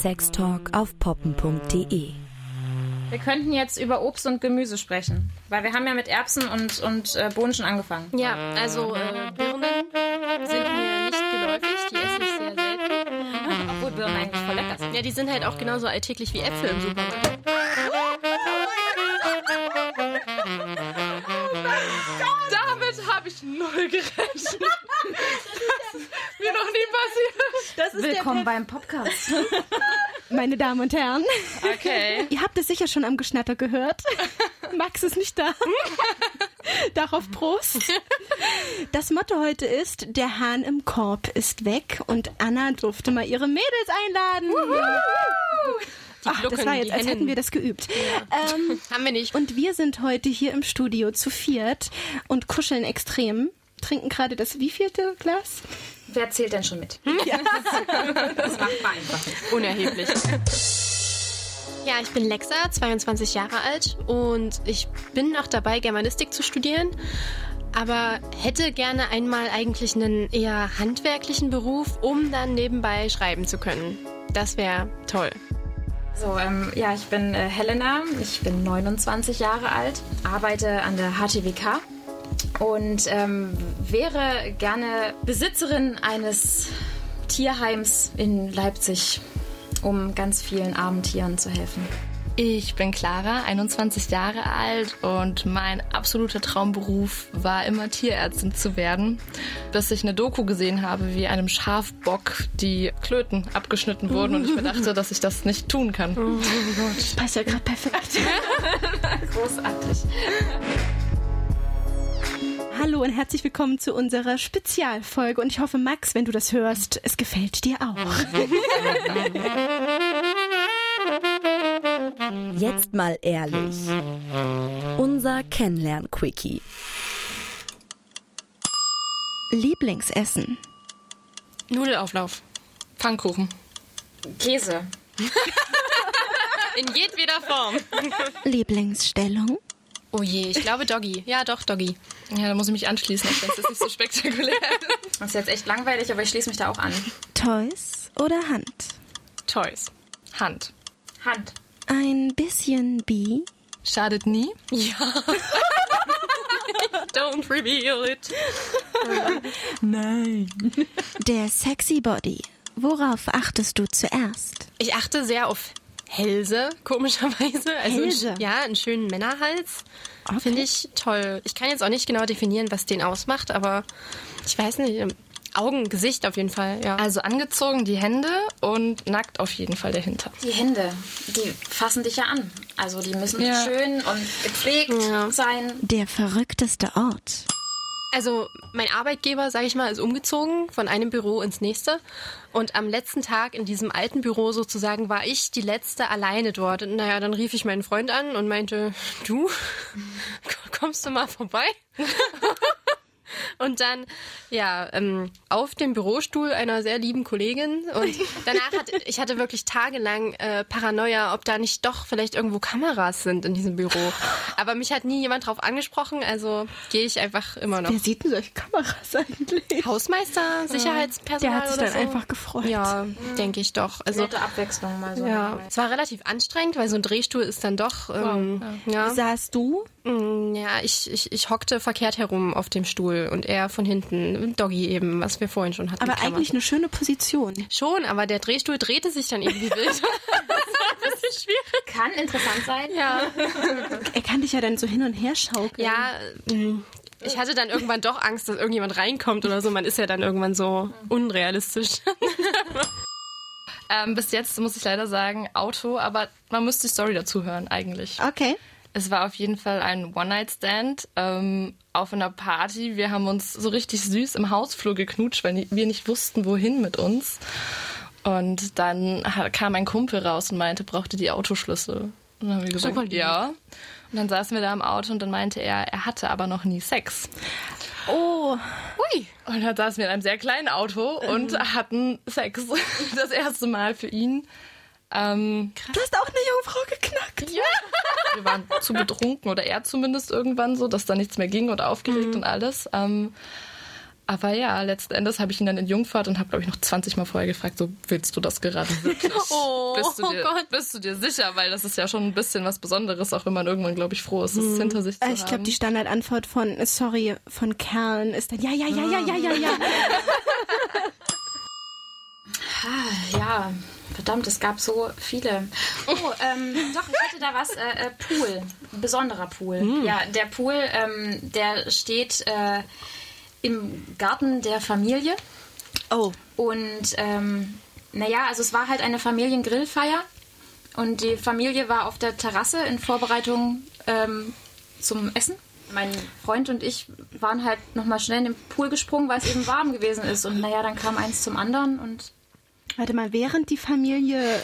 Sextalk auf poppen.de. Wir könnten jetzt über Obst und Gemüse sprechen, weil wir haben ja mit Erbsen und, und äh, Bohnen schon angefangen. Ja, also äh, Birnen sind mir nicht geläufig, die esse ich sehr selten. Obwohl Birnen eigentlich voll lecker sind. Ja, die sind halt auch genauso alltäglich wie Äpfel im Supermarkt. Damit habe ich null gerechnet. Das ist mir noch nie passiert. Das ist Willkommen beim Podcast. Meine Damen und Herren, Okay. ihr habt es sicher schon am Geschnatter gehört. Max ist nicht da. Darauf Prost. Das Motto heute ist, der Hahn im Korb ist weg und Anna durfte mal ihre Mädels einladen. Ach, das war jetzt, als hätten wir das geübt. Ähm, Haben wir nicht. und wir sind heute hier im Studio zu viert und kuscheln extrem. Trinken gerade das wievielte Glas? Wer zählt denn schon mit? das macht man einfach nicht. Unerheblich. Ja, ich bin Lexa, 22 Jahre alt und ich bin noch dabei, Germanistik zu studieren, aber hätte gerne einmal eigentlich einen eher handwerklichen Beruf, um dann nebenbei schreiben zu können. Das wäre toll. So, ähm, ja, ich bin äh, Helena, ich bin 29 Jahre alt, arbeite an der HTWK und ähm, wäre gerne Besitzerin eines Tierheims in Leipzig, um ganz vielen armen Tieren zu helfen. Ich bin Clara, 21 Jahre alt und mein absoluter Traumberuf war immer Tierärztin zu werden, bis ich eine Doku gesehen habe, wie einem Schafbock die Klöten abgeschnitten wurden und ich mir dachte, dass ich das nicht tun kann. Das passt ja gerade perfekt. Großartig. Hallo und herzlich willkommen zu unserer Spezialfolge. Und ich hoffe, Max, wenn du das hörst, es gefällt dir auch. Jetzt mal ehrlich. Unser Kennenlern-Quickie. Lieblingsessen. Nudelauflauf. Pfannkuchen. Käse. In jedweder Form. Lieblingsstellung. Oh je, ich glaube Doggy. Ja, doch, Doggy. Ja, da muss ich mich anschließen, auch wenn es nicht so spektakulär ist. Das ist jetzt echt langweilig, aber ich schließe mich da auch an. Toys oder Hand? Toys. Hand. Hand. Ein bisschen bi. Schadet nie. Ja. Don't reveal it. Der sexy Body. Worauf achtest du zuerst? Ich achte sehr auf Hälse, komischerweise. Also Hälse? ja, einen schönen Männerhals. Finde ich toll. Ich kann jetzt auch nicht genau definieren, was den ausmacht, aber ich weiß nicht. Augen, Gesicht auf jeden Fall, ja. Also angezogen die Hände und nackt auf jeden Fall der Hintern. Die Hände, die fassen dich ja an. Also die müssen Ja. schön und gepflegt Ja. sein. Der verrückteste Ort. Also mein Arbeitgeber, sage ich mal, ist umgezogen von einem Büro ins nächste. Und am letzten Tag in diesem alten Büro sozusagen war ich die letzte alleine dort. Und naja, dann rief ich meinen Freund an und meinte, du, kommst du mal vorbei? Und dann, ja, ähm, auf dem Bürostuhl einer sehr lieben Kollegin. Und danach hatte ich hatte wirklich tagelang äh, Paranoia, ob da nicht doch vielleicht irgendwo Kameras sind in diesem Büro. Aber mich hat nie jemand drauf angesprochen, also gehe ich einfach immer noch. Wer sieht denn solche Kameras eigentlich? Hausmeister, Sicherheitspersonal Der hat sich oder dann so? einfach gefreut. Ja, denke ich doch. Also Nette Abwechslung mal so. ja, es war relativ anstrengend, weil so ein Drehstuhl ist dann doch ähm, ja. Saßt du? Mm, Ja, ich, ich, ich hockte verkehrt herum auf dem Stuhl und er von hinten, Doggy eben, was wir vorhin schon hatten. Aber man- eigentlich eine schöne Position. schon, aber der Drehstuhl drehte sich dann irgendwie wild. das war ein bisschen schwierig. Kann interessant sein. Ja, Er kann dich ja dann so hin und her schaukeln. ja. mm, Ich hatte dann irgendwann doch Angst, dass irgendjemand reinkommt oder so. Man ist ja dann irgendwann so unrealistisch. Ähm, bis jetzt muss ich leider sagen Auto, aber man müsste die Story dazu hören eigentlich. Okay. Es war auf jeden Fall ein One-Night-Stand ähm, auf einer Party. Wir haben uns so richtig süß im Hausflur geknutscht, weil wir nicht wussten, wohin mit uns. Und dann kam ein Kumpel raus und meinte, brauchte die Autoschlüssel. Und dann haben wir gesagt, Super lieb. ja. Und dann saßen wir da im Auto und dann meinte er, er hatte aber noch nie Sex. Oh, Ui. Und dann saßen wir in einem sehr kleinen Auto und hatten Sex. Das erste Mal für ihn. Ähm, du hast auch eine Jungfrau geknackt. ja. Wir waren zu betrunken oder er zumindest irgendwann so, dass da nichts mehr ging und aufgeregt und alles. Ähm, Aber ja, letzten Endes habe ich ihn dann in Jungfahrt und habe, glaube ich, noch 20 Mal vorher gefragt, so, willst du das gerade wirklich? Oh, bist, du dir, oh Gott. bist du dir sicher? Weil das ist ja schon ein bisschen was Besonderes, auch wenn man irgendwann, glaube ich, froh ist, es hinter sich zu Äh, Ich glaube, die Standardantwort von äh, sorry von Kerlen ist dann ja, ja, ja, ja, ja, ja, ja. Ah, ja, verdammt, es gab so viele. Oh, ähm, doch, ich hätte da was. Äh, äh, Pool. Ein besonderer Pool. Ja, der Pool, ähm, der steht äh, im Garten der Familie. Oh, Und ähm, naja, also es war halt eine Familiengrillfeier. Und die Familie war auf der Terrasse in Vorbereitung ähm, zum Essen. Mein Freund und ich waren halt nochmal schnell in den Pool gesprungen, weil es eben warm gewesen ist. Und naja, dann kam eins zum anderen und warte mal, während die Familie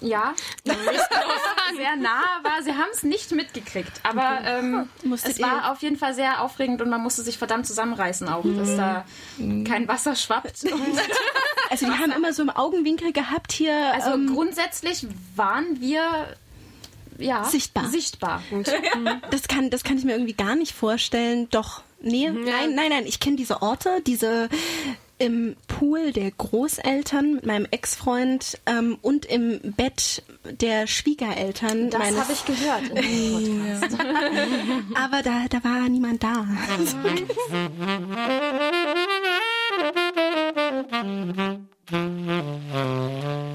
Ja, sehr nah war. Sie haben es nicht mitgekriegt, aber ähm, es war auf jeden Fall sehr aufregend und man musste sich verdammt zusammenreißen auch, dass da kein Wasser schwappt. Also die haben immer so im Augenwinkel gehabt hier. also ähm, grundsätzlich waren wir ja Sichtbar. Sichtbar. das kann, das kann ich mir irgendwie gar nicht vorstellen. Doch, nee, nein, nein, nein. Ich kenne diese Orte, diese im Pool der Großeltern mit meinem Ex-Freund ähm, und im Bett der Schwiegereltern. Das habe ich gehört. in dem Podcast. Aber da, da war niemand da.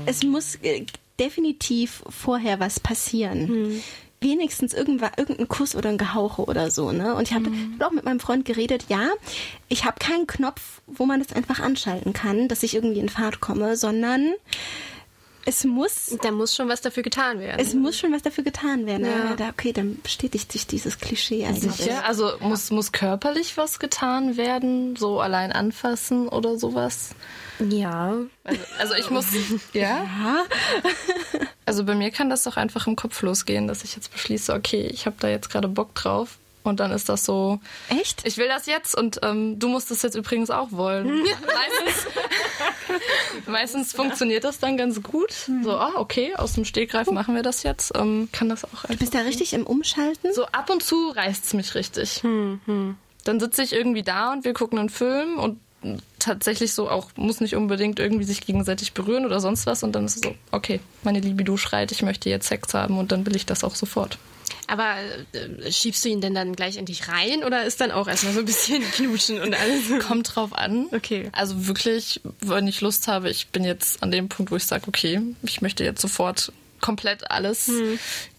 es muss äh, definitiv vorher was passieren. Wenigstens irgendwa, irgendein Kuss oder ein Gehauche oder so, ne? Und ich habe hab auch mit meinem Freund geredet, ja, ich habe keinen Knopf, wo man das einfach anschalten kann, dass ich irgendwie in Fahrt komme, sondern es muss Da muss schon was dafür getan werden. es muss schon was dafür getan werden. Ja. Ja. Da, okay, dann bestätigt sich dieses Klischee eigentlich. Sicher? Also muss, muss körperlich was getan werden? So allein anfassen oder sowas? ja. Also, also ich muss. Ja? Ja, Also bei mir kann das doch einfach im Kopf losgehen, dass ich jetzt beschließe, okay, ich habe da jetzt gerade Bock drauf. Und dann ist das so, echt? ich will das jetzt und ähm, du musst das jetzt übrigens auch wollen. meistens, meistens funktioniert das dann ganz gut. So, ah, okay, aus dem Stegreif machen wir das jetzt. Ähm, kann das auch Du bist da richtig im Umschalten? So ab und zu reißt's mich richtig. Dann sitze ich irgendwie da und wir gucken einen Film und tatsächlich so auch, muss nicht unbedingt irgendwie sich gegenseitig berühren oder sonst was. Und dann ist es so, okay, meine Libido schreit, ich möchte jetzt Sex haben und dann will ich das auch sofort. Aber äh, schiebst du ihn denn dann gleich in dich rein oder ist dann auch erstmal so ein bisschen knutschen und alles? Kommt drauf an. Okay. Also wirklich, wenn ich Lust habe, ich bin jetzt an dem Punkt, wo ich sage, okay, ich möchte jetzt sofort komplett alles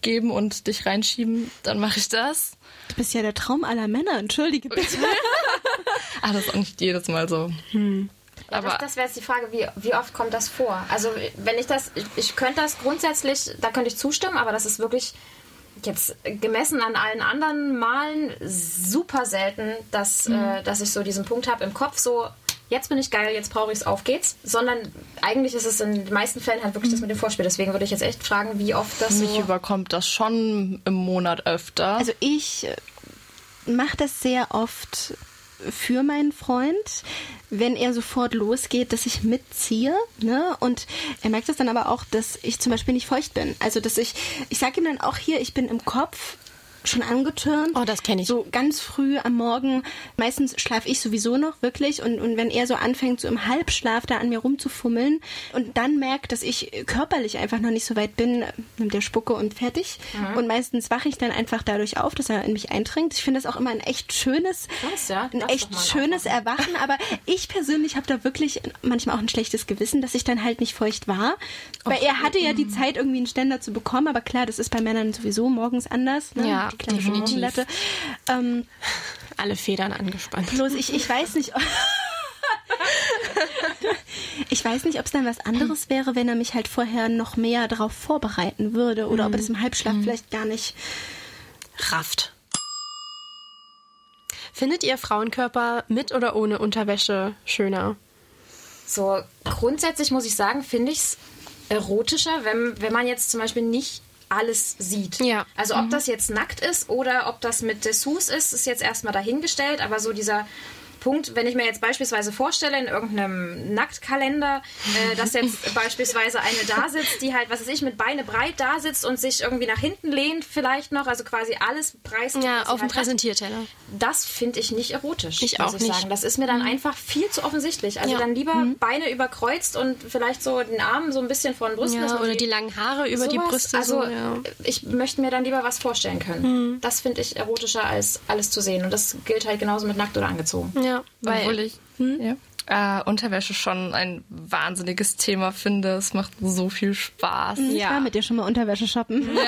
geben und dich reinschieben, dann mache ich das. Du bist ja der Traum aller Männer, entschuldige bitte. Ah, das ist auch nicht jedes Mal so. Aber das, das wäre jetzt die Frage, wie, wie oft kommt das vor? Also wenn ich das, ich, ich könnte das grundsätzlich, da könnte ich zustimmen, aber das ist wirklich jetzt gemessen an allen anderen Malen super selten, dass, äh, dass ich so diesen Punkt habe im Kopf, so jetzt bin ich geil, jetzt brauche ich es, auf geht's. Sondern eigentlich ist es in den meisten Fällen halt wirklich das mit dem Vorspiel. Deswegen würde ich jetzt echt fragen, wie oft das Mich so... überkommt das schon im Monat öfter. Also ich mache das sehr oft für meinen Freund, wenn er sofort losgeht, dass ich mitziehe. Ne? Und er merkt es dann aber auch, dass ich zum Beispiel nicht feucht bin. Also dass ich, ich sage ihm dann auch hier, ich bin im Kopf schon angetürnt. Oh, das kenn ich. So ganz früh am Morgen. Meistens schlafe ich sowieso noch wirklich. Und, und wenn er so anfängt, so im Halbschlaf da an mir rumzufummeln und dann merkt, dass ich körperlich einfach noch nicht so weit bin, nimmt der Spucke und fertig. Und meistens wache ich dann einfach dadurch auf, dass er in mich eindringt. Ich finde das auch immer ein echt schönes, Krass, ja. ein echt schönes Erwachen. Aber ich persönlich habe da wirklich manchmal auch ein schlechtes Gewissen, dass ich dann halt nicht feucht war. Weil er hatte ja die Zeit, irgendwie einen Ständer zu bekommen. Aber klar, das ist bei Männern sowieso morgens anders. Ne? Ja, die kleine definitiv. Morgenlatte. Ähm, Alle Federn angespannt. bloß ich, ich weiß nicht. Ich weiß nicht, ob es dann was anderes wäre, wenn er mich halt vorher noch mehr darauf vorbereiten würde oder ob er das im Halbschlaf vielleicht gar nicht. Rafft. Findet ihr Frauenkörper mit oder ohne Unterwäsche schöner? So, grundsätzlich muss ich sagen, finde ich es erotischer, wenn, wenn man jetzt zum Beispiel nicht alles sieht. Ja. Also ob das jetzt nackt ist oder ob das mit Dessous ist, ist jetzt erstmal dahingestellt, aber so dieser Punkt, wenn ich mir jetzt beispielsweise vorstelle in irgendeinem Nacktkalender, äh, dass jetzt beispielsweise eine da sitzt, die halt, was weiß ich, mit Beine breit da sitzt und sich irgendwie nach hinten lehnt vielleicht noch, also quasi alles preisgibt. Ja, auf dem halt. Präsentierteller. Das finde ich nicht erotisch. Ich auch ich nicht. Sagen. Das ist mir dann einfach viel zu offensichtlich. Also Ja. dann lieber Beine überkreuzt und vielleicht so den Arm so ein bisschen vor den Brüsten. Ja, oder so die langen Haare über die sowas. Brüste. Also so, ja. ich möchte mir dann lieber was vorstellen können. Das finde ich erotischer als alles zu sehen. Und das gilt halt genauso mit nackt oder angezogen. ja, weil Obwohl ich ja, äh, Unterwäsche schon ein wahnsinniges Thema finde. Es macht so viel Spaß. Ich Ja. war mit dir schon mal Unterwäsche shoppen.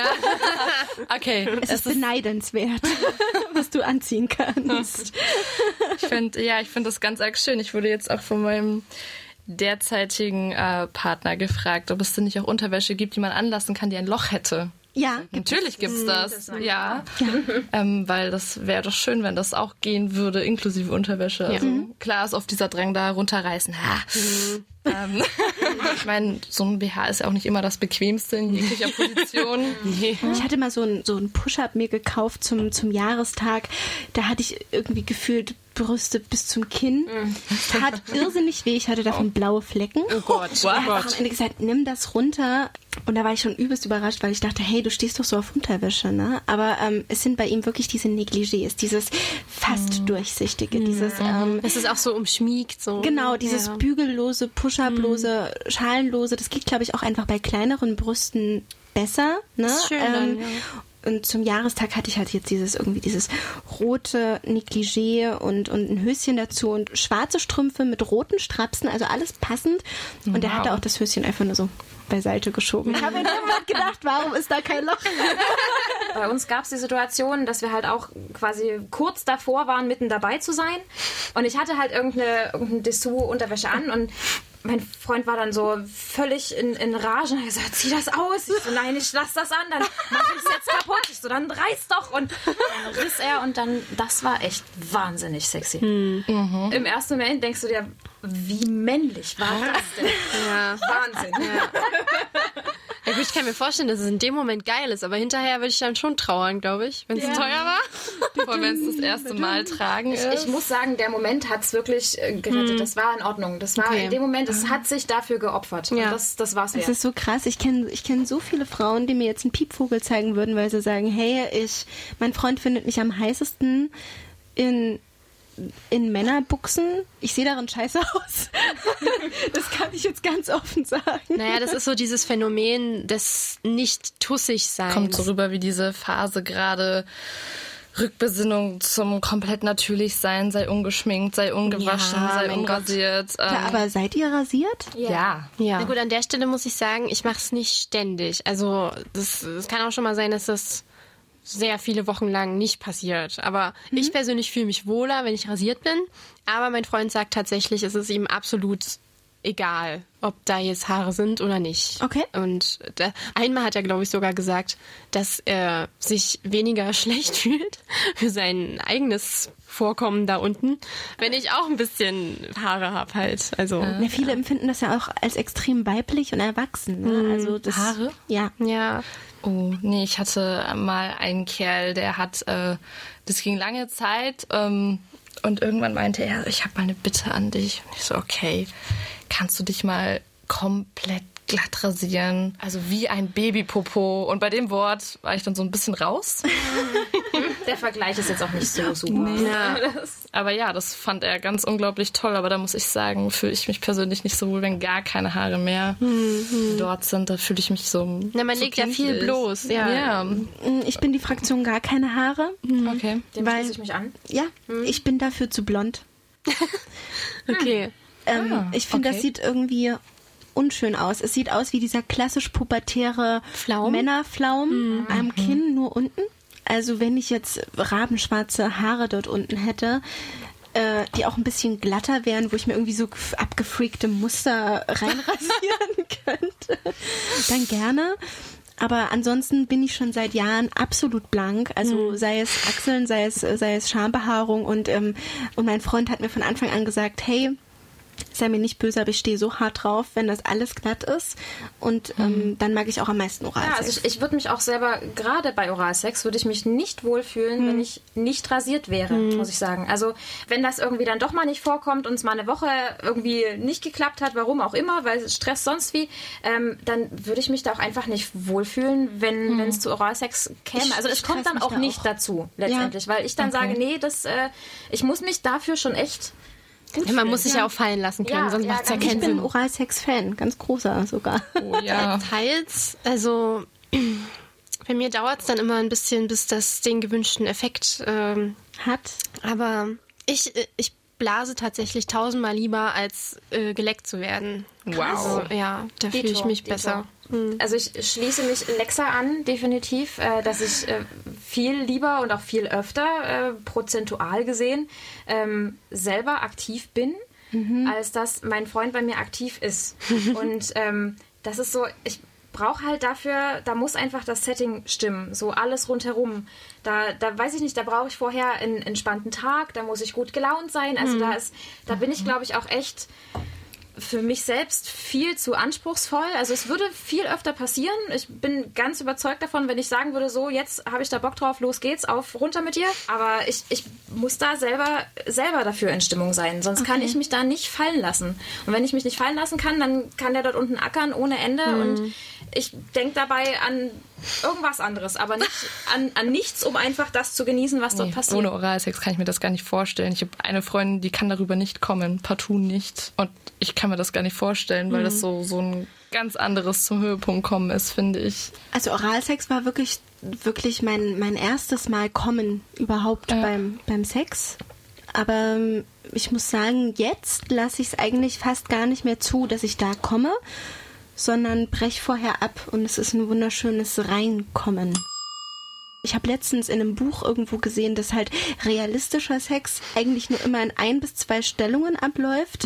Okay, Es ist beneidenswert, was du anziehen kannst. ich finde, ja, ich finde das ganz arg schön. Ich wurde jetzt auch von meinem derzeitigen äh, Partner gefragt, ob es denn nicht auch Unterwäsche gibt, die man anlassen kann, die ein Loch hätte. Ja, Natürlich gibt's das, ja. Ähm, weil das wäre doch schön, wenn das auch gehen würde, inklusive Unterwäsche. Also klar ist oft dieser Drang da runterreißen. Ha. Ähm, ich meine, so ein BH ist ja auch nicht immer das bequemste in jeglicher Position. Ich hatte mal so ein, so ein Push-Up mir gekauft zum, zum Jahrestag. Da hatte ich irgendwie gefühlt Brüste bis zum Kinn. Es tat irrsinnig weh. Ich hatte davon blaue Flecken. Oh Gott, oh Er hat Gott. am Ende gesagt, nimm das runter. Und da war ich schon übelst überrascht, weil ich dachte, hey, du stehst doch so auf Unterwäsche, ne? Aber ähm, es sind bei ihm wirklich diese Negligés, dieses fast durchsichtige, dieses ähm, Es ist auch so umschmiegt. So. Genau, dieses ja. bügellose, push-up-lose, schalenlose, das geht, glaube ich, auch einfach bei kleineren Brüsten besser. Ne? schön dann, ja. Und zum Jahrestag hatte ich halt jetzt dieses irgendwie dieses rote Negligé und, und ein Höschen dazu und schwarze Strümpfe mit roten Strapsen, also alles passend. Und er hatte auch das Höschen einfach nur so beiseite geschoben. Ich habe in dem gedacht, warum ist da kein Loch? Bei uns gab es die Situation, dass wir halt auch quasi kurz davor waren, mitten dabei zu sein. Und ich hatte halt irgendeine, irgendeine Dessous-Unterwäsche an und mein Freund war dann so völlig in, in Rage und hat gesagt, zieh das aus. Ich so, nein, ich lass das an, dann mach ich es jetzt kaputt. Ich so, dann reiß doch. Und dann riss er und dann, das war echt wahnsinnig sexy. Im ersten Moment denkst du dir, wie männlich war das denn? Ja. Wahnsinn. Ja, ich kann mir vorstellen, dass es in dem Moment geil ist, aber hinterher würde ich dann schon trauern, glaube ich, wenn es teuer war. Vor wenn es das erste Mal tragen ist. Ich muss sagen, der Moment hat es wirklich äh, gerettet. Das war in Ordnung. Das war Okay. in dem Moment, es hat sich dafür geopfert. Ja. Und das, das war's Es ist so krass. Ich kenne ich kenn so viele Frauen, die mir jetzt einen Piepvogel zeigen würden, weil sie sagen, hey, ich, mein Freund findet mich am heißesten in, in Männerbuchsen. Ich sehe darin scheiße aus. das kann ich jetzt ganz offen sagen. Naja, das ist so dieses Phänomen des Nicht-Tussig-Seins. kommt so rüber wie diese Phase gerade Rückbesinnung zum komplett natürlich sein, sei ungeschminkt, sei ungewaschen, Ja, sei unrasiert. Ja, ähm, aber seid ihr rasiert? ja. Ja. Na gut, an der Stelle muss ich sagen, ich mache es nicht ständig. Also es es kann auch schon mal sein, dass das sehr viele Wochen lang nicht passiert. Aber ich persönlich fühle mich wohler, wenn ich rasiert bin. Aber mein Freund sagt tatsächlich, es ist ihm absolut egal, ob da jetzt Haare sind oder nicht. Okay. Und da, einmal hat er, glaube ich, sogar gesagt, dass er sich weniger schlecht fühlt für sein eigenes Vorkommen da unten, wenn ich auch ein bisschen Haare habe halt. Also Ja, viele empfinden das ja auch als extrem weiblich und erwachsen. Ne? Also das, Haare? Ja. ja. Oh, nee, ich hatte mal einen Kerl, der hat, äh, das ging lange Zeit ähm, und irgendwann meinte er, ich habe mal eine Bitte an dich. Und ich so, okay, kannst du dich mal komplett glatt rasieren? Also wie ein Babypopo. Und bei dem Wort war ich dann so ein bisschen raus. Der Vergleich ist jetzt auch nicht so super. Ja. Aber ja, das fand er ganz unglaublich toll. Aber da muss ich sagen, fühle ich mich persönlich nicht so wohl, wenn gar keine Haare mehr dort sind. Da fühle ich mich so. Na, man so legt ja viel bloß, ja. Ja, Ich bin die Fraktion gar keine Haare. okay. Dem Weil- schließe ich mich an. Ja, ich bin dafür zu blond. Okay. Ähm, Ah, ich finde, okay. das sieht irgendwie unschön aus. Es sieht aus wie dieser klassisch pubertäre Flaum? Männerflaum am Kinn, nur unten. Also wenn ich jetzt rabenschwarze Haare dort unten hätte, äh, die auch ein bisschen glatter wären, wo ich mir irgendwie so gef- abgefreakte Muster reinrasieren könnte, dann gerne. Aber ansonsten bin ich schon seit Jahren absolut blank. Also sei es Achseln, sei es, sei es Schambehaarung. Und, ähm, und mein Freund hat mir von Anfang an gesagt, hey, sei mir nicht böse, aber ich stehe so hart drauf, wenn das alles glatt ist. Und ähm, dann mag ich auch am meisten Oralsex. Ja, also ich, ich würde mich auch selber, gerade bei Oralsex, würde ich mich nicht wohlfühlen, wenn ich nicht rasiert wäre, muss ich sagen. Also wenn das irgendwie dann doch mal nicht vorkommt und es mal eine Woche irgendwie nicht geklappt hat, warum auch immer, weil Stress sonst wie, ähm, dann würde ich mich da auch einfach nicht wohlfühlen, wenn es zu Oralsex käme. Ich also es kommt dann auch da nicht auch. dazu, letztendlich, weil ich dann sage, nee, das, äh, ich muss mich dafür schon echt Ja, man muss sich ja auch fallen lassen können, Ja, sonst ja, macht es ja keinen ich bin Sinn. Oralsex-Fan, ganz großer sogar. Oh ja. Teils, also bei mir dauert es dann immer ein bisschen, bis das den gewünschten Effekt ähm, Hat. Aber ich, ich blase tatsächlich tausendmal lieber, als äh, geleckt zu werden. Wow. Also, ja, da fühle ich mich Dito. besser. Also ich schließe mich Lexa an, definitiv, äh, dass ich äh, viel lieber und auch viel öfter, äh, prozentual gesehen, ähm, selber aktiv bin, als dass mein Freund bei mir aktiv ist. und ähm, das ist so, ich brauche halt dafür, da muss einfach das Setting stimmen, so alles rundherum. Da, da weiß ich nicht, da brauche ich vorher einen entspannten Tag, da muss ich gut gelaunt sein. Also da ist, da bin ich, glaube ich, auch echt für mich selbst viel zu anspruchsvoll. Also es würde viel öfter passieren. Ich bin ganz überzeugt davon, wenn ich sagen würde, so jetzt habe ich da Bock drauf, los geht's, auf runter mit dir. Aber ich, ich muss da selber selber dafür in Stimmung sein, sonst kann ich mich da nicht fallen lassen. Und wenn ich mich nicht fallen lassen kann, dann kann der dort unten ackern ohne Ende und ich denke dabei an irgendwas anderes, aber nicht an, an nichts, um einfach das zu genießen, was dort Nee, passiert. ohne Oralsex kann ich mir das gar nicht vorstellen. Ich habe eine Freundin, die kann darüber nicht kommen, partout nicht. Und ich kann mir das gar nicht vorstellen, weil das so, so ein ganz anderes zum Höhepunkt kommen ist, finde ich. Also Oralsex war wirklich, wirklich mein, mein erstes Mal kommen überhaupt Ja. beim, beim Sex. Aber ähm, ich muss sagen, jetzt lasse ich es eigentlich fast gar nicht mehr zu, dass ich da komme, sondern brech vorher ab und es ist ein wunderschönes Reinkommen. Ich habe letztens in einem Buch irgendwo gesehen, dass halt realistischer Sex eigentlich nur immer in ein bis zwei Stellungen abläuft.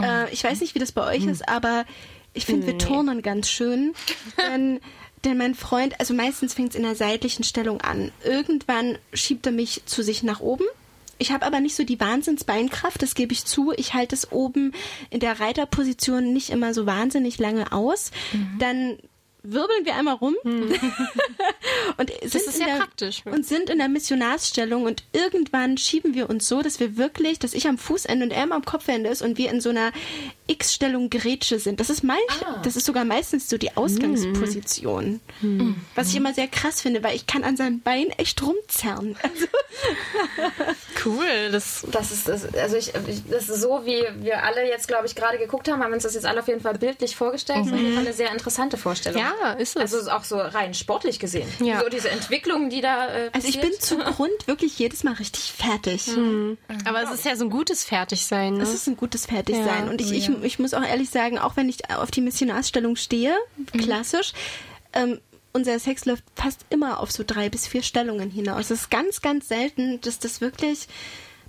Äh, ich weiß nicht, wie das bei euch ist, aber ich finde, wir turnen ganz schön. Denn, denn mein Freund, also meistens fängt es in der seitlichen Stellung an. Irgendwann schiebt er mich zu sich nach oben. Ich habe aber nicht so die Wahnsinnsbeinkraft, das gebe ich zu. Ich halte es oben in der Reiterposition nicht immer so wahnsinnig lange aus. Dann wirbeln wir einmal rum und sind ist in der, praktisch. und sind in der Missionarsstellung und irgendwann schieben wir uns so, dass wir wirklich, dass ich am Fußende und er immer am Kopfende ist und wir in so einer X-Stellung Grätsche sind. Das ist manch, das ist sogar meistens so die Ausgangsposition. Was ich immer sehr krass finde, weil ich kann an seinem Bein echt rumzerren. Also, Cool, das Das ist, das, also ich, ich, das ist so, wie wir alle jetzt, glaube ich, gerade geguckt haben, haben uns das jetzt alle auf jeden Fall bildlich vorgestellt. Das ist auf jeden Fall eine sehr interessante Vorstellung. Ja, ist es. Also auch so rein sportlich gesehen. Ja. So diese Entwicklung, die da äh, also ich bin zu Grund wirklich jedes Mal richtig fertig. Aber es ist ja so ein gutes Fertigsein. Ne? Es ist ein gutes Fertigsein. Ja. Und ich, ich, ich muss auch ehrlich sagen, auch wenn ich auf die Missionarsstellung stehe, klassisch, ähm, unser Sex läuft fast immer auf so drei bis vier Stellungen hinaus. Es ist ganz, ganz selten, dass das wirklich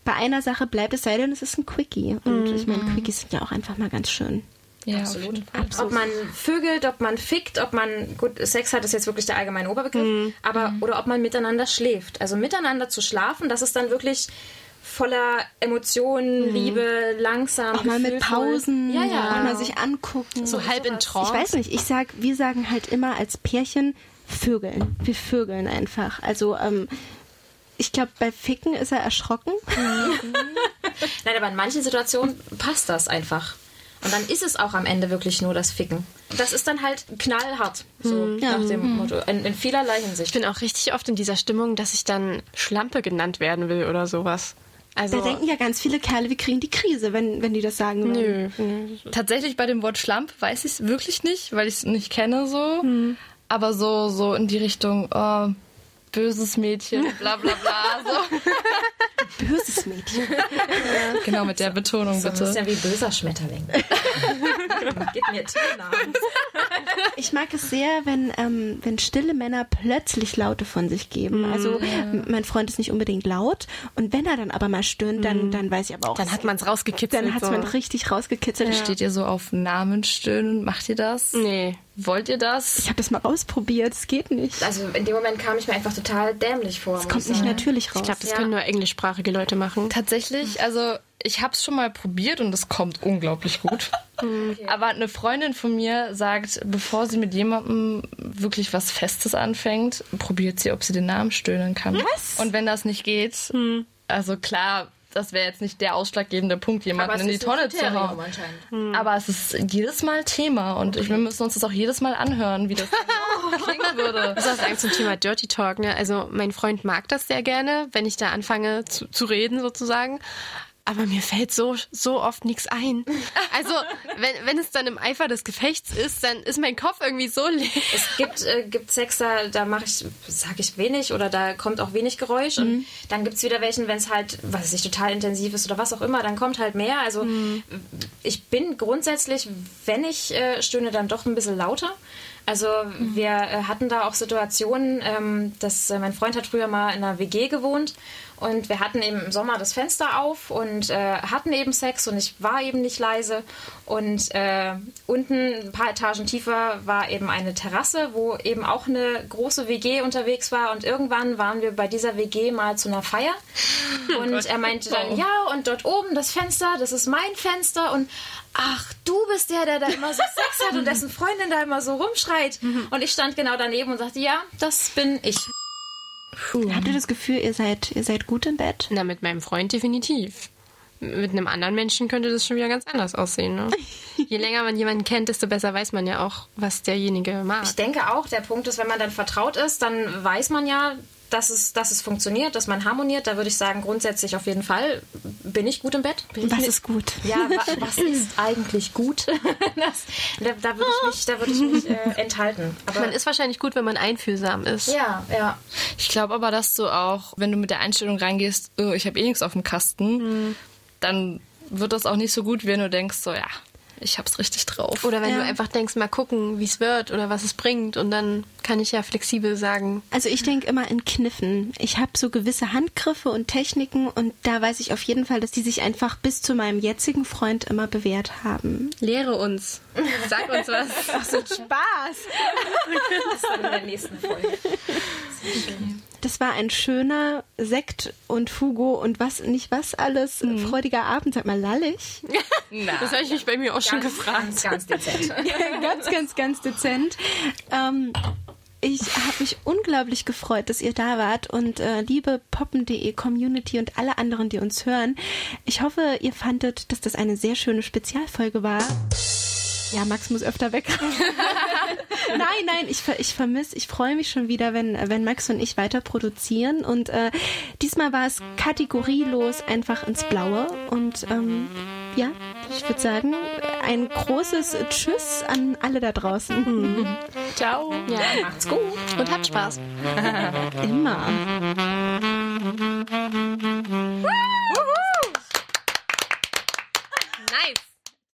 bei einer Sache bleibt, es sei denn, es ist ein Quickie. Und ich meine, Quickies sind ja auch einfach mal ganz schön. Ja, Absolut. Ob man vögelt, ob man fickt, ob man, gut, Sex hat ist jetzt wirklich der allgemeine Oberbegriff, aber, oder ob man miteinander schläft. Also miteinander zu schlafen, das ist dann wirklich voller Emotionen, Liebe, langsam. Auch mal mit. Pausen, Ja, ja. auch mal sich angucken. so halb in. Trance. Ich weiß nicht, ich sag, wir sagen halt immer als Pärchen Vögeln. Wir vögeln einfach. Also, ähm, ich glaube, bei Ficken ist er erschrocken. Nein, aber in manchen Situationen passt das einfach. Und dann ist es auch am Ende wirklich nur das Ficken. Das ist dann halt knallhart, so nach dem Motto, in, in vielerlei Ich Hinsicht. bin auch richtig oft in dieser Stimmung, dass ich dann Schlampe genannt werden will oder sowas. Also Da denken ja ganz viele Kerle, wir kriegen die Krise, wenn, wenn die das sagen würden. nö. Tatsächlich bei dem Wort Schlamp weiß ich es wirklich nicht, weil ich es nicht kenne so. Aber so, so in die Richtung, oh, böses Mädchen, bla bla bla. So. Böses Mädchen. genau, mit der Betonung So ein bisschen bitte. wie böser Schmetterling. Gib mir Tiernamen. Ich mag es sehr, wenn, ähm, wenn stille Männer plötzlich Laute von sich geben. Also m- mein Freund ist nicht unbedingt laut und wenn er dann aber mal stöhnt, dann, dann weiß ich aber auch, Dann hat man es rausgekitzelt. dann hat so. man richtig rausgekitzelt. Steht ihr so auf Namensstöhnen? Macht ihr das? Nee. Wollt ihr das? Ich habe das mal ausprobiert, es geht nicht. Also in dem Moment kam ich mir einfach total dämlich vor. Es kommt nicht natürlich raus. Ich glaube, das Ja. können nur englischsprachige Leute machen. Tatsächlich, also ich habe es schon mal probiert und es kommt unglaublich gut. Aber eine Freundin von mir sagt, bevor sie mit jemandem wirklich was Festes anfängt, probiert sie, ob sie den Namen stöhnen kann. Was? Und wenn das nicht geht, also klar, das wäre jetzt nicht der ausschlaggebende Punkt, jemanden in die Tonne zu hauen. anscheinend. Aber es ist jedes Mal Thema und ich, wir müssen uns das auch jedes Mal anhören, wie das klingen würde. Ich muss auch sagen zum Thema Dirty Talk. Ne? Also mein Freund mag das sehr gerne, wenn ich da anfange zu, zu reden sozusagen. Aber mir fällt so, so oft nichts ein. Also, wenn, wenn es dann im Eifer des Gefechts ist, dann ist mein Kopf irgendwie so leer. Es gibt, äh, gibt Sex, da, da mache ich, sage ich wenig oder da kommt auch wenig Geräusch. Mhm. Und dann gibt es wieder welchen, wenn es halt, was weiß ich, total intensiv ist oder was auch immer, dann kommt halt mehr. Also Mhm. ich bin grundsätzlich, wenn ich äh, stöhne, dann doch ein bisschen lauter. Also Mhm. wir äh, hatten da auch Situationen, ähm, dass äh, mein Freund hat früher mal in einer WG gewohnt und wir hatten eben im Sommer das Fenster auf und äh, hatten eben Sex und ich war eben nicht leise. Und äh, unten ein paar Etagen tiefer war eben eine Terrasse, wo eben auch eine große WG unterwegs war. Und irgendwann waren wir bei dieser WG mal zu einer Feier. Und er meinte dann, ja und dort oben das Fenster, das ist mein Fenster. Und ach, du bist der, der da immer so Sex hat und dessen Freundin da immer so rumschreit. Und ich stand genau daneben und sagte, ja, das bin ich. Habt ihr das Gefühl, ihr seid, ihr seid gut im Bett? Na, mit meinem Freund definitiv. Mit einem anderen Menschen könnte das schon wieder ganz anders aussehen. Ne? Je länger man jemanden kennt, desto besser weiß man ja auch, was derjenige mag. Ich denke auch, der Punkt ist, wenn man dann vertraut ist, dann weiß man ja, dass es, dass es funktioniert, dass man harmoniert. Da würde ich sagen, grundsätzlich auf jeden Fall bin ich gut im Bett. Was ist gut? Ja, wa was ist eigentlich gut? das, da, da würde ich mich, da würde ich mich äh, enthalten. Aber Man ist wahrscheinlich gut, wenn man einfühlsam ist. ja, ja. Ich glaube aber, dass du auch, wenn du mit der Einstellung reingehst, oh, ich habe eh nichts auf dem Kasten, dann wird das auch nicht so gut, wenn du denkst, so ja, ich hab's richtig drauf. Oder wenn Ja. du einfach denkst, mal gucken, wie es wird oder was es bringt. Und dann kann ich ja flexibel sagen, Also ich denke immer in Kniffen. Ich habe so gewisse Handgriffe und Techniken und da weiß ich auf jeden Fall, dass die sich einfach bis zu meinem jetzigen Freund immer bewährt haben. lehre uns. Sag uns was. Ach so, Spaß! Das dann in der nächsten Folge. Das war ein schöner Sekt und Fugo und was nicht was alles. Freudiger Abend, sag mal lallig. Das habe ich mich bei mir auch schon Ganz, gefragt. ganz, ganz dezent. ganz, ganz, ganz dezent. Ähm, ich habe mich unglaublich gefreut, dass ihr da wart und äh, liebe poppen.de Community und alle anderen, die uns hören. Ich hoffe, ihr fandet, dass das eine sehr schöne Spezialfolge war. Ja, Max muss öfter weg. nein, nein, ich, ver- ich vermisse, ich freue mich schon wieder, wenn, wenn Max und ich weiter produzieren. Und äh, diesmal war es kategorielos einfach ins Blaue. Und ähm, ja, ich würde sagen, ein großes Tschüss an alle da draußen. Ciao. Ja, Macht's gut. und habt Spaß. Immer.